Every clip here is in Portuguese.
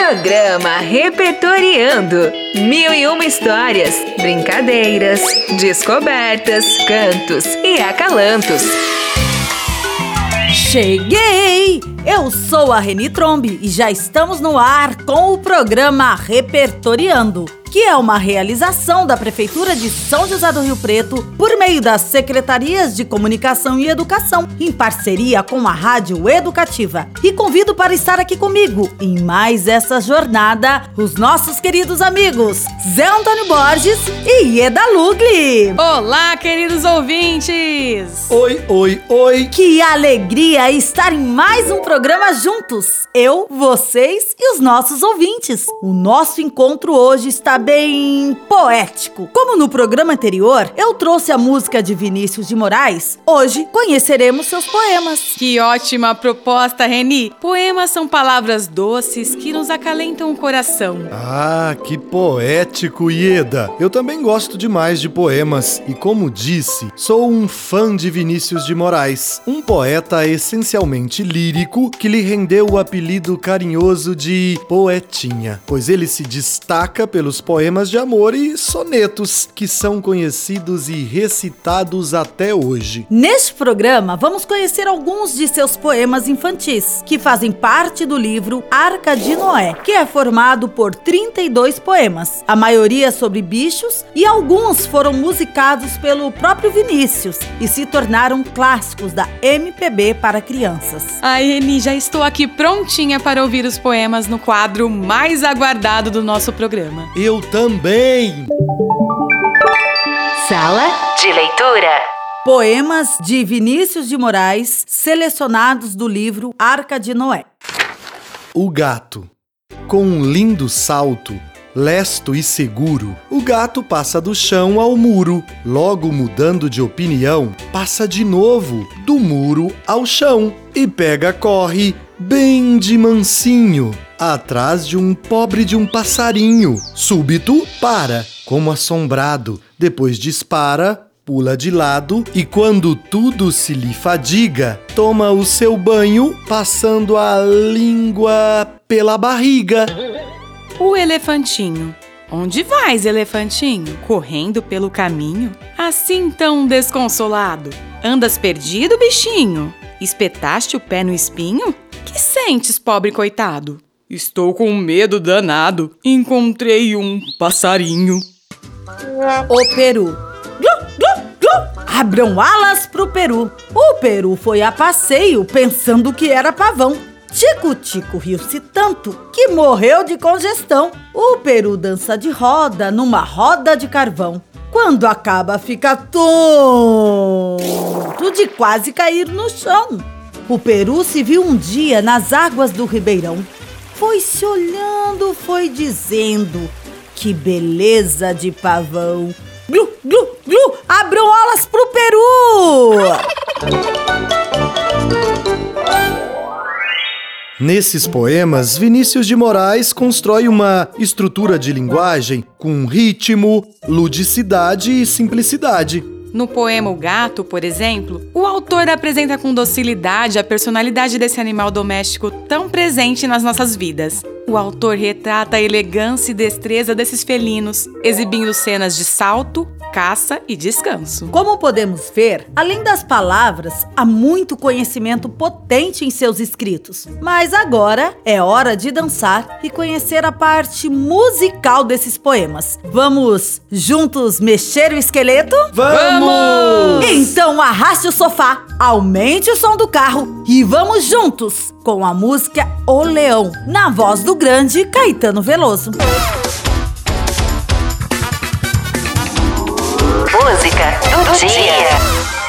Programa Repertoriando. Mil e uma histórias, brincadeiras, descobertas, cantos e acalantos. Cheguei! Eu sou a Reni Trombe e já estamos no ar com o programa Repertoriando que é uma realização da Prefeitura de São José do Rio Preto por meio das Secretarias de Comunicação e Educação, em parceria com a Rádio Educativa. E convido para estar aqui comigo em mais essa jornada os nossos queridos amigos Zé Antônio Borges e Ieda Lugli. Olá, queridos ouvintes! Oi, oi, oi! Que alegria estar em mais um programa juntos! Eu, vocês e os nossos ouvintes. O nosso encontro hoje está bem poético. Como no programa anterior, eu trouxe a música de Vinícius de Moraes, hoje conheceremos seus poemas. Que ótima proposta, Reni! Poemas são palavras doces que nos acalentam o coração. Ah, que poético, Ieda! Eu também gosto demais de poemas e, como disse, sou um fã de Vinícius de Moraes, um poeta essencialmente lírico que lhe rendeu o apelido carinhoso de Poetinha, pois ele se destaca pelos poemas de amor e sonetos que são conhecidos e recitados até hoje. Neste programa, vamos conhecer alguns de seus poemas infantis, que fazem parte do livro Arca de Noé, que é formado por 32 poemas, a maioria sobre bichos e alguns foram musicados pelo próprio Vinícius e se tornaram clássicos da MPB para crianças. Ai, Eni, já estou aqui prontinha para ouvir os poemas no quadro mais aguardado do nosso programa. Eu também! Sala de leitura. Poemas de Vinícius de Moraes, selecionados do livro Arca de Noé. O gato. Com um lindo salto, lesto e seguro, o gato passa do chão ao muro. Logo mudando de opinião, passa de novo do muro ao chão e pega corre bem de mansinho atrás de um pobre de um passarinho. Súbito, para, como assombrado, depois dispara, pula de lado e quando tudo se lhe fadiga, toma o seu banho passando a língua pela barriga. O elefantinho. Onde vais, elefantinho? Correndo pelo caminho? Assim tão desconsolado? Andas perdido, bichinho? Espetaste o pé no espinho? Que sentes, pobre coitado? Estou com medo danado. Encontrei um passarinho. O Peru. Abram alas pro Peru. O Peru foi a passeio pensando que era pavão. Tico-Tico riu-se tanto que morreu de congestão. O Peru dança de roda numa roda de carvão. Quando acaba, fica tonto de quase cair no chão. O Peru se viu um dia nas águas do Ribeirão. Foi se olhando, foi dizendo: Que beleza de pavão! Glu, glu, glu! Nesses poemas, Vinícius de Moraes constrói uma estrutura de linguagem com ritmo, ludicidade e simplicidade. No poema O Gato, por exemplo, o autor apresenta com docilidade a personalidade desse animal doméstico tão presente nas nossas vidas. O autor retrata a elegância e destreza desses felinos, exibindo cenas de salto, caça e descanso. Como podemos ver, além das palavras, há muito conhecimento potente em seus escritos. Mas agora é hora de dançar e conhecer a parte musical desses poemas. Vamos juntos mexer o esqueleto? Vamos! Então arraste o sofá, aumente o som do carro e vamos juntos com a música O Leão, na voz do grande Caetano Veloso. Música do dia.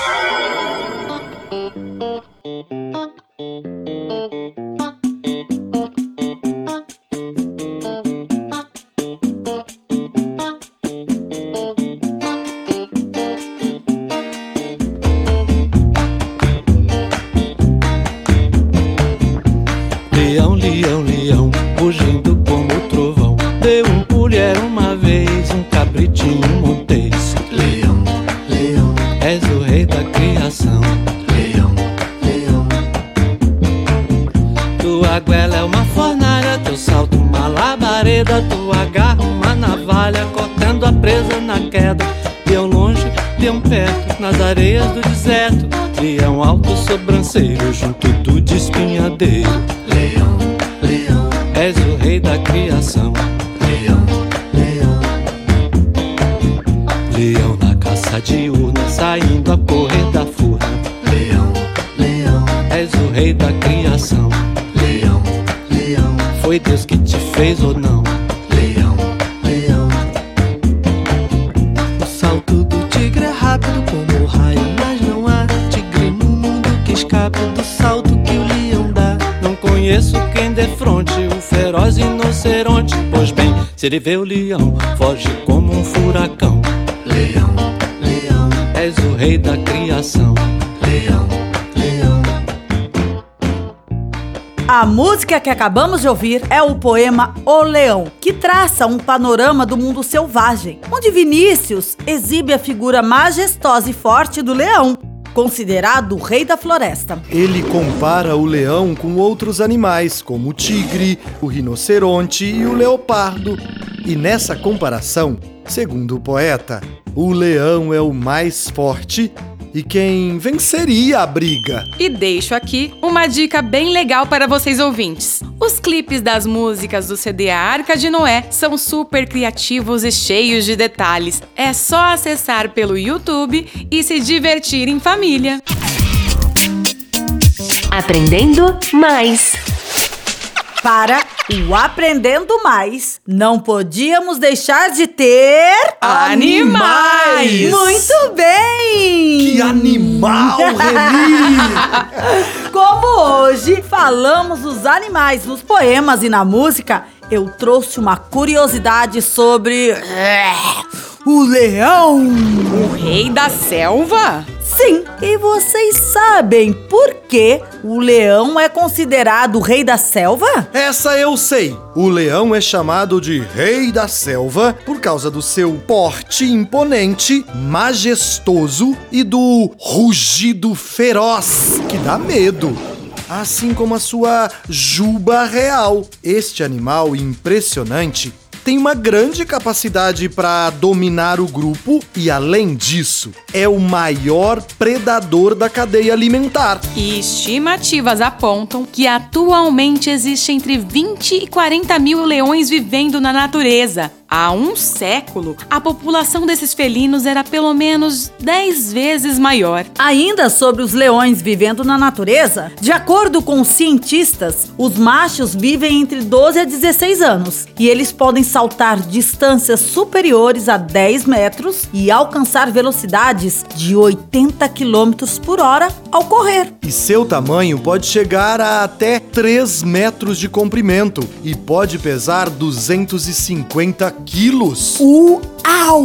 Nas areias do deserto. Leão alto, sobranceiro, junto do despenhadeiro. Leão, leão, és o rei da criação. Leão, leão, leão na caça diurna, saindo a correr da furna. Leão, leão, és o rei da criação. Leão, leão, foi Deus que te fez ou não? Conheço quem defronte o feroz rinoceronte. Pois bem, se ele vê o leão, foge como um furacão. Leão, leão, és o rei da criação. Leão, leão. A música que acabamos de ouvir é o poema O Leão, que traça um panorama do mundo selvagem, onde Vinícius exibe a figura majestosa e forte do leão, considerado o rei da floresta. Ele compara o leão com outros animais, como o tigre, o rinoceronte e o leopardo. E nessa comparação, segundo o poeta, o leão é o mais forte e quem venceria a briga. E deixo aqui uma dica bem legal para vocês ouvintes. Os clipes das músicas do CD Arca de Noé são super criativos e cheios de detalhes. É só acessar pelo YouTube e se divertir em família. Aprendendo mais. Para o Aprendendo Mais, não podíamos deixar de ter. Animais! Muito bem! Que animal, Reni! Como hoje falamos dos animais nos poemas e na música, eu trouxe uma curiosidade sobre. é, O leão! O rei da selva? Sim, e vocês sabem por que o leão é considerado o rei da selva? Essa eu sei. O leão é chamado de Rei da Selva por causa do seu porte imponente, majestoso e do rugido feroz que dá medo. Assim como a sua juba real. Este animal impressionante tem uma grande capacidade para dominar o grupo e, além disso, é o maior predador da cadeia alimentar. E estimativas apontam que atualmente existe entre 20 e 40 mil leões vivendo na natureza. Há um século, a população desses felinos era pelo menos 10 vezes maior. Ainda sobre os leões vivendo na natureza, de acordo com os cientistas, os machos vivem entre 12 a 16 anos e eles podem saltar distâncias superiores a 10 metros e alcançar velocidades de 80 km por hora ao correr. E seu tamanho pode chegar a até 3 metros de comprimento e pode pesar 250 quilos. Uau!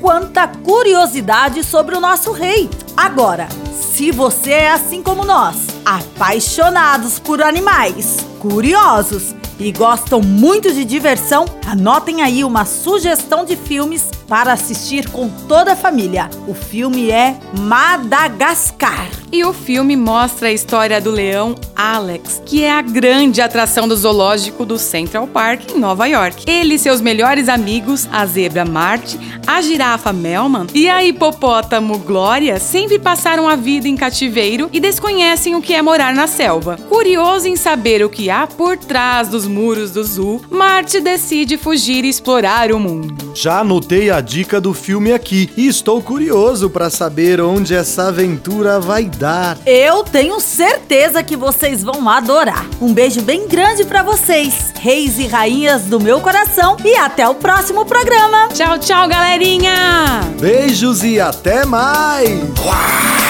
Quanta curiosidade sobre o nosso rei! Agora, se você é assim como nós, apaixonados por animais, curiosos e gostam muito de diversão, anotem aí uma sugestão de filmes para assistir com toda a família. O filme é Madagascar. E o filme mostra a história do leão Alex, que é a grande atração do zoológico do Central Park em Nova York. Ele e seus melhores amigos, a zebra Marte, a girafa Melman e a hipopótamo Glória, sempre passaram a vida em cativeiro e desconhecem o que é morar na selva. Curioso em saber o que há por trás dos muros do zoo, Marte decide fugir e explorar o mundo. Já anotei a dica do filme aqui e estou curioso para saber onde essa aventura vai dar. Eu tenho certeza que vocês vão adorar. Um beijo bem grande para vocês, reis e rainhas do meu coração, e até o próximo programa. Tchau, tchau, galerinha! Beijos e até mais! Você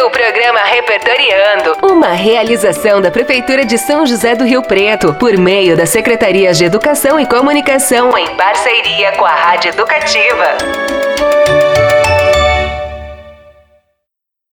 ouviu o programa Repertoriando, uma realização da Prefeitura de São José do Rio Preto, por meio das Secretarias de Educação e Comunicação, em parceria com a Rádio Educativa.